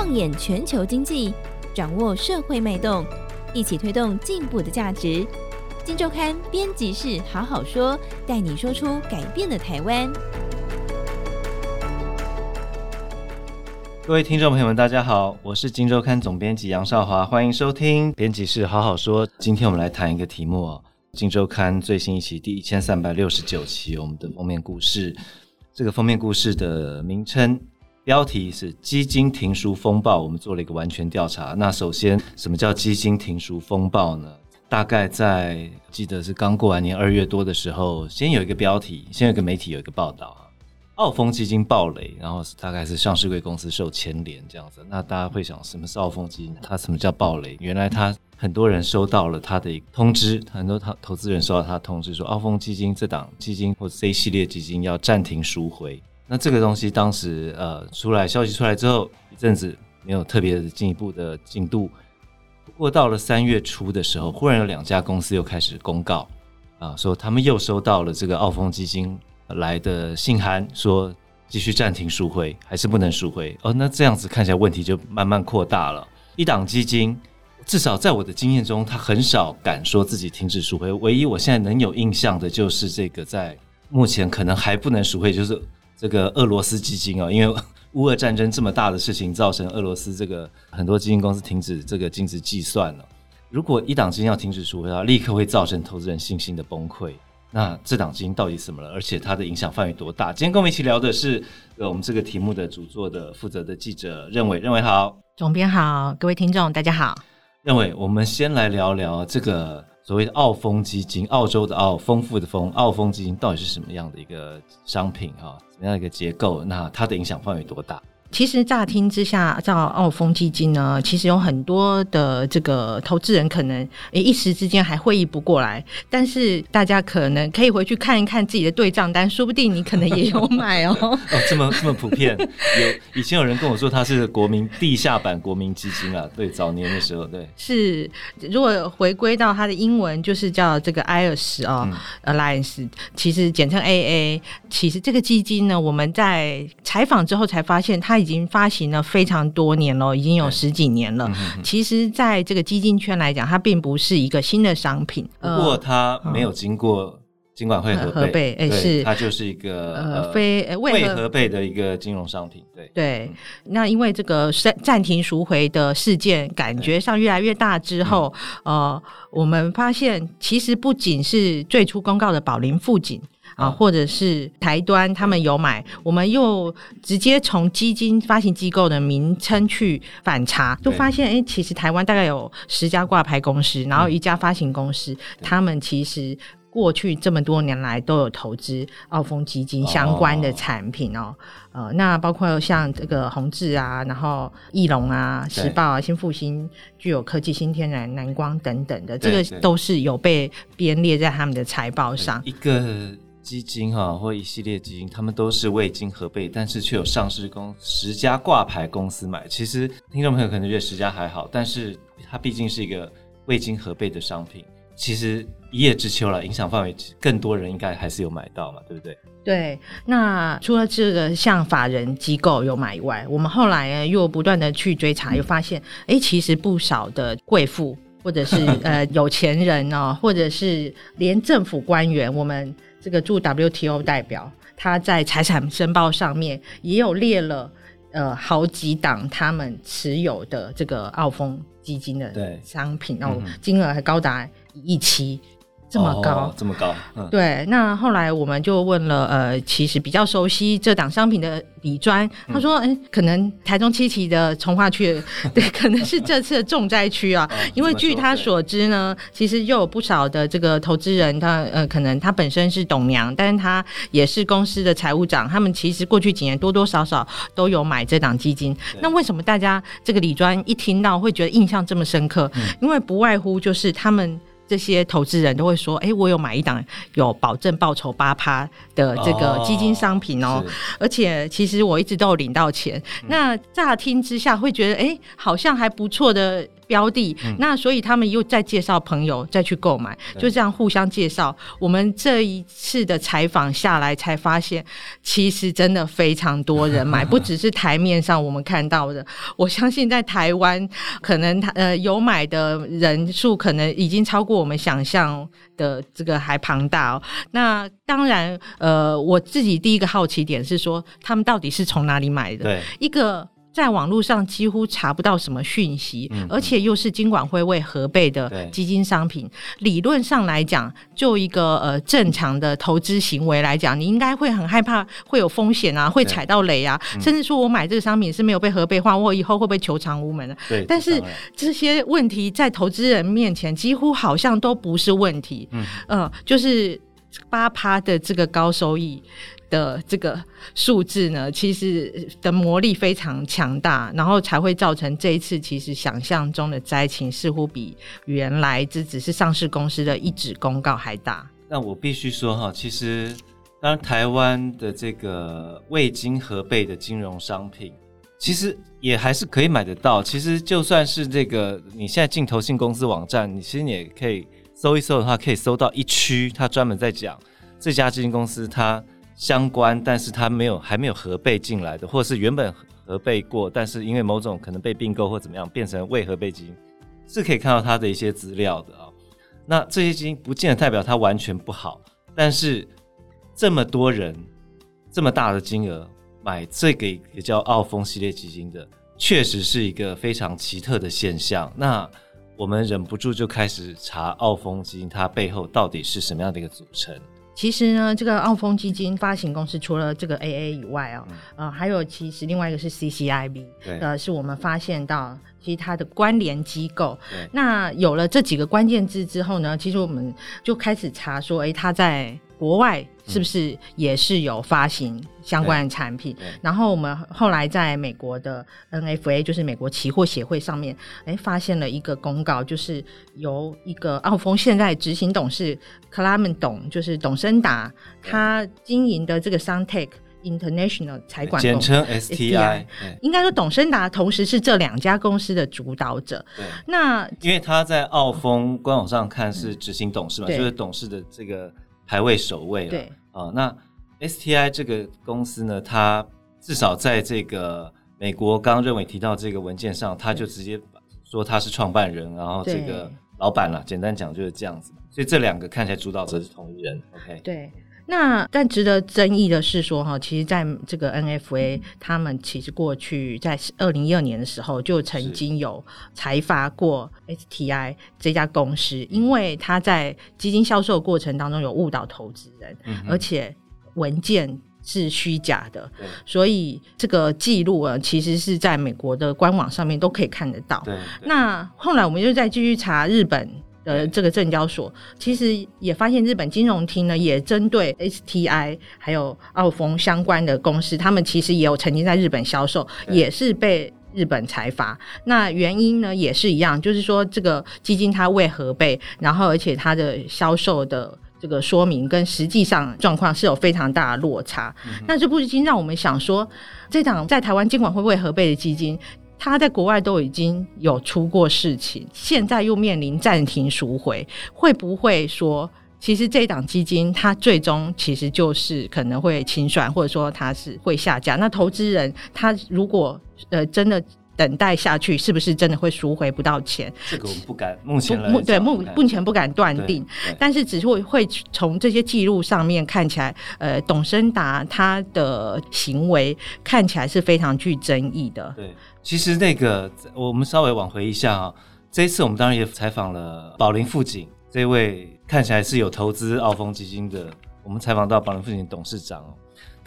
放眼全球经济，掌握社会脉动，一起推动进步的价值。金周刊编辑室好好说，带你说出改变的台湾。各位听众朋友们，大家好，我是金周刊总编辑杨少华，欢迎收听编辑室好好说。今天我们来谈一个题目哦，金周刊最新一期第一千三百六十九期，我们的封面故事。这个封面故事的名称。标题是“基金停赎风暴”，我们做了一个完全调查。那首先，什么叫基金停赎风暴呢？大概在记得是刚过完年二月多的时候，先有一个标题，先有一个媒体有一个报道啊，澳丰基金暴雷，然后大概是上市贵公司受牵连这样子。那大家会想，什么是澳丰基金？它什么叫暴雷？原来他很多人收到了他的通知，很多投投资人收到他的通知说，澳丰基金这档基金或 C 系列基金要暂停赎回。那这个东西当时呃出来消息出来之后一阵子没有特别进一步的进度，不过到了三月初的时候，忽然有两家公司又开始公告啊，说他们又收到了这个澳丰基金来的信函，说继续暂停赎回还是不能赎回哦。那这样子看起来问题就慢慢扩大了。一档基金至少在我的经验中，他很少敢说自己停止赎回，唯一我现在能有印象的就是这个在目前可能还不能赎回，就是。这个俄罗斯基金啊，因为 乌俄战争这么大的事情，造成俄罗斯这个很多基金公司停止这个净值计算了。如果一档基金要停止赎回的话，立刻会造成投资人信心的崩溃。那这档基金到底什么了？而且它的影响范围多大？今天跟我们一起聊的是呃我们这个题目的主作的负责的记者任伟，任伟好，总编好，各位听众大家好。任伟，我们先来聊聊这个。所谓的澳丰基金，澳洲的澳，丰富的丰，澳丰基金到底是什么样的一个商品哈？怎么样的一个结构？那它的影响范围多大？其实乍听之下，叫澳丰基金呢，其实有很多的这个投资人可能一时之间还会意不过来。但是大家可能可以回去看一看自己的对账单，说不定你可能也有买哦。哦，这么这么普遍，有以前有人跟我说他是国民地下版国民基金啊。对，早年的时候，对，是。如果回归到它的英文，就是叫这个 IRS 哦、嗯、，Alliance，其实简称 AA。其实这个基金呢，我们在采访之后才发现它。已经发行了非常多年了，已经有十几年了。嗯、其实，在这个基金圈来讲，它并不是一个新的商品。不过，它没有经过金管会核备，哎、呃，是它就是一个呃非未核备的一个金融商品。对对、嗯，那因为这个暂暂停赎回的事件，感觉上越来越大之后，呃，我们发现其实不仅是最初公告的宝龄富锦。啊，或者是台端他们有买，我们又直接从基金发行机构的名称去反查，就发现哎、欸，其实台湾大概有十家挂牌公司，然后一家发行公司，他们其实过去这么多年来都有投资澳丰基金相关的产品哦。呃，那包括像这个宏志啊，然后翼龙啊、时报啊、新复兴、具有科技、新天然、南光等等的，这个都是有被编列在他们的财报上。一个。基金哈，或一系列基金，他们都是未经核备，但是却有上市公十家挂牌公司买。其实听众朋友可能觉得十家还好，但是它毕竟是一个未经核备的商品，其实一叶知秋了，影响范围更多人应该还是有买到嘛，对不对？对。那除了这个像法人机构有买以外，我们后来又不断的去追查，又发现，哎，其实不少的贵妇或者是 呃有钱人哦，或者是连政府官员，我们。这个驻 WTO 代表，他在财产申报上面也有列了，呃，好几档他们持有的这个澳丰基金的商品，然后金额还高达一亿七。这么高，哦，这么高，嗯，对。那后来我们就问了，呃，其实比较熟悉这档商品的李专，他说，哎，可能台中七期的从化区，对，可能是这次的重灾区啊。因为据他所知呢，其实又有不少的这个投资人，他呃，可能他本身是董娘，但是他也是公司的财务长，他们其实过去几年多多少少都有买这档基金。那为什么大家这个李专一听到会觉得印象这么深刻？因为不外乎就是他们。这些投资人都会说：“哎，我有买一档有保证报酬八趴的这个基金商品哦，而且其实我一直都有领到钱。嗯、那乍听之下会觉得，哎，好像还不错的标的，嗯、那所以他们又再介绍朋友再去购买，就这样互相介绍。我们这一次的采访下来，才发现其实真的非常多人买，不只是台面上我们看到的。我相信在台湾，可能他呃有买的人数可能已经超过我们想象的这个还庞大哦。那当然，呃，我自己第一个好奇点是说，他们到底是从哪里买的？对，一个。在网络上几乎查不到什么讯息，嗯、而且又是金管会为核备的基金商品。理论上来讲，就一个呃正常的投资行为来讲，你应该会很害怕会有风险啊，会踩到雷啊，嗯、甚至说我买这个商品是没有被核备化，我以后会不会求偿无门呢？对，但是这些问题在投资人面前几乎好像都不是问题。嗯，呃，就是八趴的这个高收益。的这个数字呢，其实的魔力非常强大，然后才会造成这一次其实想象中的灾情似乎比原来这只是上市公司的一纸公告还大。那我必须说哈，其实当然台湾的这个未经核备的金融商品，其实也还是可以买得到。其实就算是这个你现在进投信公司网站，你其实你也可以搜一搜的话，可以搜到一区，它专门在讲这家基金公司它。相关，但是它没有还没有核备进来的，或者是原本核备过，但是因为某种可能被并购或怎么样，变成未核备基金，是可以看到它的一些资料的啊、那这些基金不见得代表它完全不好，但是这么多人这么大的金额买这个也叫澳丰系列基金的，确实是一个非常奇特的现象。那我们忍不住就开始查澳丰基金它背后到底是什么样的一个组成。其实呢，这个澳丰基金发行公司除了这个 AA 以外哦，嗯、呃，还有其实另外一个是 CCIB，呃，是我们发现到其实它的关联机构。那有了这几个关键字之后呢，其实我们就开始查说，哎，它在。国外是不是也是有发行相关的产品？嗯、然后我们后来在美国的 NFA，就是美国期货协会上面，哎，发现了一个公告，就是由一个澳丰现在执行董事克拉门董，就是董森达，他经营的这个 Suntech International 财管，简称 STI，应该说董生达同时是这两家公司的主导者。对，那因为他在澳丰官网上看是执行董事嘛，嗯、就是董事的这个。排位首位了，对啊，那 STI 这个公司呢，它至少在这个美国刚刚认为提到这个文件上，他就直接说他是创办人，然后这个老板了，简单讲就是这样子。所以这两个看起来主导者是同一人，OK？对。那但值得争议的是说哈，其实在这个 NFA，他们其实过去在二零一二年的时候就曾经有裁罚过 STI 这家公司，因为他在基金销售过程当中有误导投资人，嗯、而且文件是虚假的，所以这个记录啊，其实是在美国的官网上面都可以看得到。那后来我们就再继续查日本。呃，这个证交所其实也发现，日本金融厅呢也针对 STI 还有澳丰相关的公司，他们其实也有曾经在日本销售，也是被日本财阀。那原因呢也是一样，就是说这个基金它未核备，然后而且它的销售的这个说明跟实际上状况是有非常大的落差。那这不禁让我们想说，这档在台湾监管会未核备的基金。他在国外都已经有出过事情，现在又面临暂停赎回，会不会说，其实这档基金它最终其实就是可能会清算，或者说它是会下架？那投资人他如果呃真的等待下去，是不是真的会赎回不到钱？这个我们不敢，目前目对目目前不敢断定，但是只是会会从这些记录上面看起来，呃，董升达他的行为看起来是非常具争议的。对。其实那个，我们稍微往回一下啊。这一次我们当然也采访了宝林富锦这位看起来是有投资澳丰基金的。我们采访到宝林富锦董事长，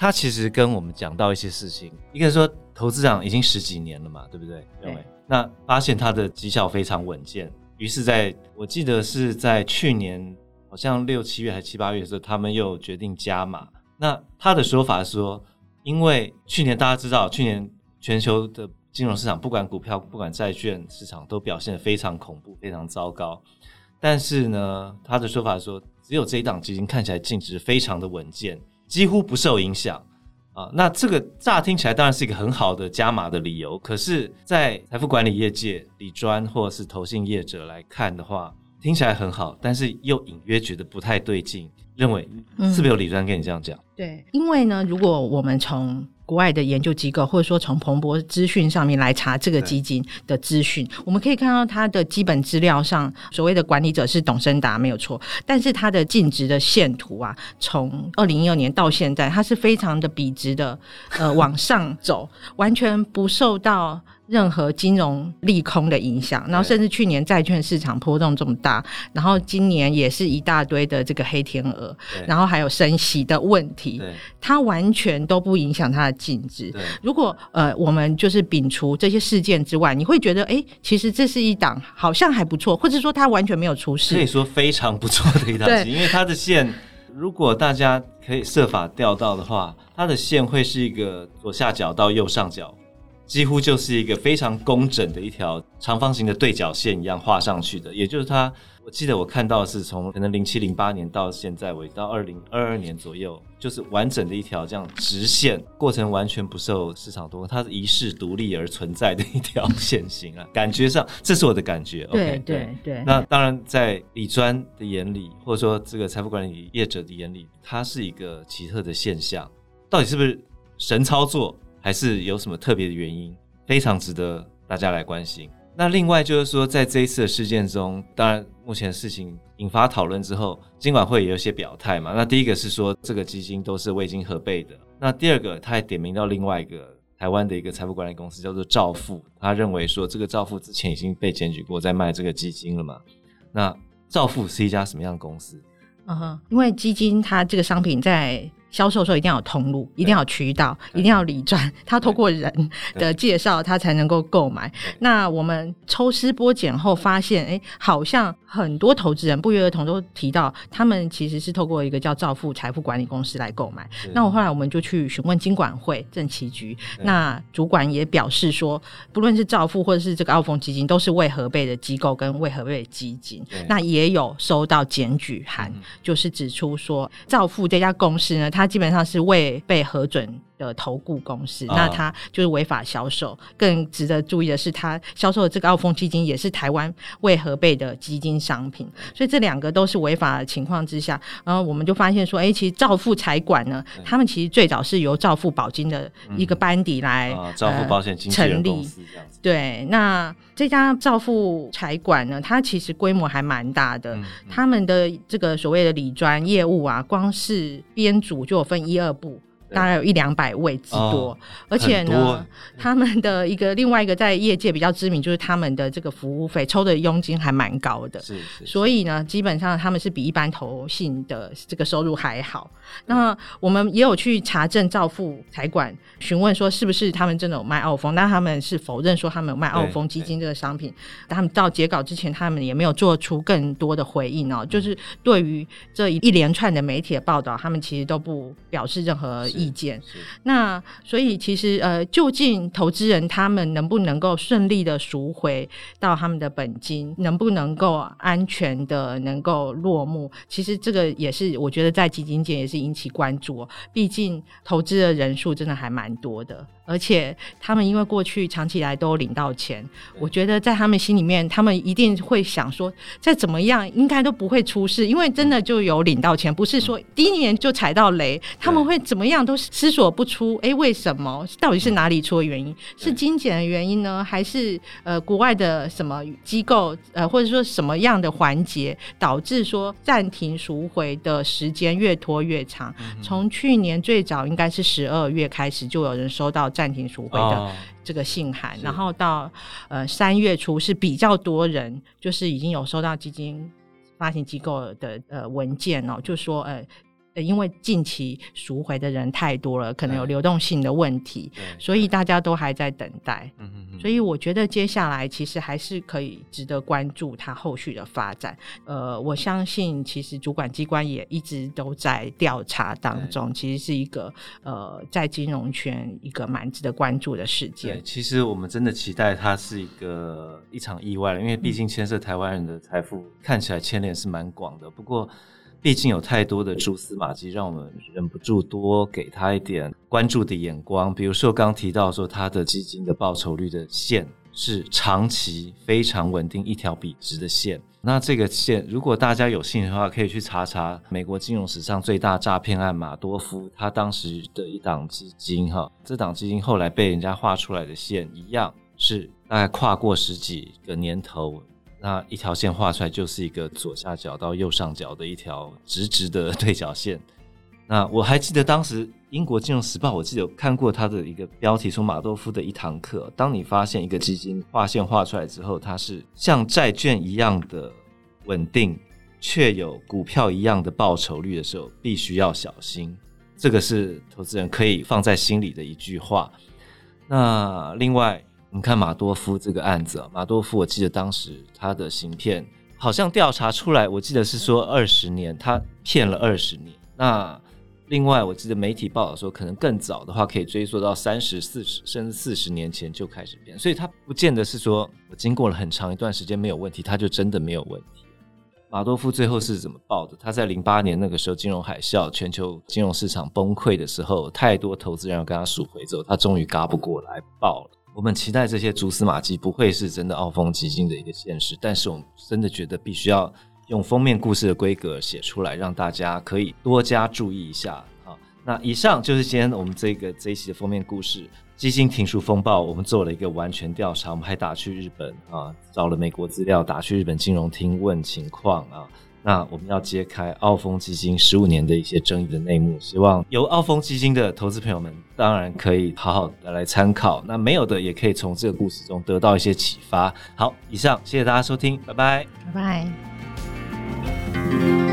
他其实跟我们讲到一些事情。一个是说，投资长已经十几年了嘛，对不对？对。那发现他的绩效非常稳健，于是在我记得是在去年好像六七月还是七八月的时候，他们又决定加码。那他的说法是说，因为去年大家知道，去年全球的金融市场不管股票，不管债券市场都表现得非常恐怖，非常糟糕。但是呢，他的说法说，只有这一档基金看起来净值非常的稳健，几乎不受影响。啊。那这个乍听起来当然是一个很好的加码的理由，可是，在财富管理业界、理专或者是投信业者来看的话，听起来很好，但是又隐约觉得不太对劲，认为是不是有理专跟你这样讲？嗯，对，因为呢，如果我们从国外的研究机构，或者说从彭博资讯上面来查这个基金的资讯，我们可以看到它的基本资料上，所谓的管理者是董森达没有错，但是它的净值的线图啊，从二零一二年到现在，它是非常的笔直的，呃，往上走，完全不受到。任何金融利空的影响，然后甚至去年债券市场波动这么大，然后今年也是一大堆的这个黑天鹅，然后还有升息的问题，它完全都不影响它的净值。如果呃我们就是摒除这些事件之外，你会觉得哎，其实这是一档好像还不错，或者说它完全没有出事，可以说非常不错的一档因为它的线如果大家可以设法钓到的话，它的线会是一个左下角到右上角。几乎就是一个非常工整的一条长方形的对角线一样画上去的，也就是它，我记得我看到的是从可能零七零八年到现在为止到二零二二年左右，就是完整的一条这样直线，过程完全不受市场多，它是遗世独立而存在的一条线型啊，感觉上这是我的感觉。对 OK，对对。那当然，在理专的眼里，或者说这个财富管理业者的眼里，它是一个奇特的现象，到底是不是神操作？还是有什么特别的原因，非常值得大家来关心。那另外就是说，在这一次的事件中，当然目前事情引发讨论之后，金管会也有些表态嘛。那第一个是说，这个基金都是未经核备的。那第二个，他还点名到另外一个台湾的一个财富管理公司，叫做兆富。他认为说，这个兆富之前已经被检举过，在卖这个基金了嘛。那兆富是一家什么样的公司？嗯哼，因为基金它这个商品在。销售的时候一定要有通路，一定要有渠道，一定要有理专，他透过人的介绍，他才能够购买。那我们抽丝剥茧后发现，哎，好像很多投资人不约而同都提到，他们其实是透过一个叫兆富财富管理公司来购买。那我后来我们就去询问金管会政企局，那主管也表示说，不论是兆富或者是这个澳丰基金，都是未核备的机构跟未核备的基金。那也有收到检举函，就是指出说兆富这家公司呢，它基本上是未被核准的投顾公司，那他就是违法销售。更值得注意的是，他销售的这个澳丰基金也是台湾未核备的基金商品，所以这两个都是违法的情况之下，然后我们就发现说，哎、欸，其实兆富财管呢，他们其实最早是由兆富保金的一个班底来兆富保险成立。对，那这家兆富财管呢，它其实规模还蛮大的，嗯嗯、他们的这个所谓的理专业务啊，光是编组就有分一二部。大概有一两百位之多，哦、而且呢，他们的一个另外一个在业界比较知名，就是他们的这个服务费抽的佣金还蛮高的，是，是，是，所以呢，基本上他们是比一般投信的这个收入还好。那我们也有去查证兆富财管，询问说是不是他们真的有卖澳丰，但他们是否认说他们有卖澳丰基金这个商品。他们到截稿之前，他们也没有做出更多的回应哦，就是对于这一连串的媒体的报道，他们其实都不表示任何意见。那所以其实呃，究竟投资人他们能不能够顺利的赎回到他们的本金，能不能够安全的能够落幕？其实这个也是我觉得在基金界也是。引起关注，毕竟投资的人数真的还蛮多的。而且他们因为过去长期以来都领到钱，我觉得在他们心里面，他们一定会想说，再怎么样应该都不会出事，因为真的就有领到钱，不是说第一年就踩到雷，他们会怎么样都思索不出，哎，为什么？到底是哪里出的原因？是精简的原因呢，还是呃国外的什么机构呃或者说什么样的环节导致说暂停赎回的时间越拖越长？从去年最早应该是十二月开始就有人收到。暂停赎回的这个信函，哦、然后到呃三月初是比较多人，就是已经有收到基金发行机构的呃文件哦，就说呃。因为近期赎回的人太多了，可能有流动性的问题，所以大家都还在等待。所以我觉得接下来其实还是可以值得关注它后续的发展。呃，我相信其实主管机关也一直都在调查当中，其实是一个呃在金融圈一个蛮值得关注的事件。其实我们真的期待它是一个一场意外了，因为毕竟牵涉台湾人的财富，看起来牵连是蛮广的。不过。毕竟有太多的蛛丝马迹，让我们忍不住多给他一点关注的眼光。比如说，刚提到说他的基金的报酬率的线是长期非常稳定，一条笔直的线。那这个线，如果大家有兴趣的话，可以去查查美国金融史上最大诈骗案马多夫他当时的一档基金哈，这档基金后来被人家画出来的线一样是大概跨过十几个年头，那一条线画出来就是一个左下角到右上角的一条直直的 对角线。那我还记得当时英国金融时报，我记得有看过他的一个标题，说马多夫的一堂课。当你发现一个基金画线画出来之后，它是像债券一样的稳定，却有股票一样的报酬率的时候，必须要小心。这个是投资人可以放在心里的一句话。那另外，你看马多夫这个案子，啊马多夫，我记得当时他的行骗好像调查出来，我记得是说二十年，他骗了二十年。那另外，我记得媒体报道说，可能更早的话可以追溯到三十四十甚至四十年前就开始骗，所以他不见得是说我经过了很长一段时间没有问题，他就真的没有问题。马多夫最后是怎么爆的？他在零八年那个时候金融海啸，全球金融市场崩溃的时候，太多投资人要跟他赎回之后，他终于嘎不过来爆了。我们期待这些蛛丝马迹不会是真的澳丰基金的一个现实，但是我们真的觉得必须要。用封面故事的规格写出来，让大家可以多加注意一下。好，那以上就是今天我们这个这一期的封面故事——基金停赎风暴。我们做了一个完全调查，我们还打去日本啊，找了美国资料，打去日本金融厅问情况啊。那我们要揭开澳丰基金十五年的一些争议的内幕，希望有澳丰基金的投资朋友们，当然可以好好的来参考；那没有的，也可以从这个故事中得到一些启发。好，以上谢谢大家收听，拜拜，拜拜。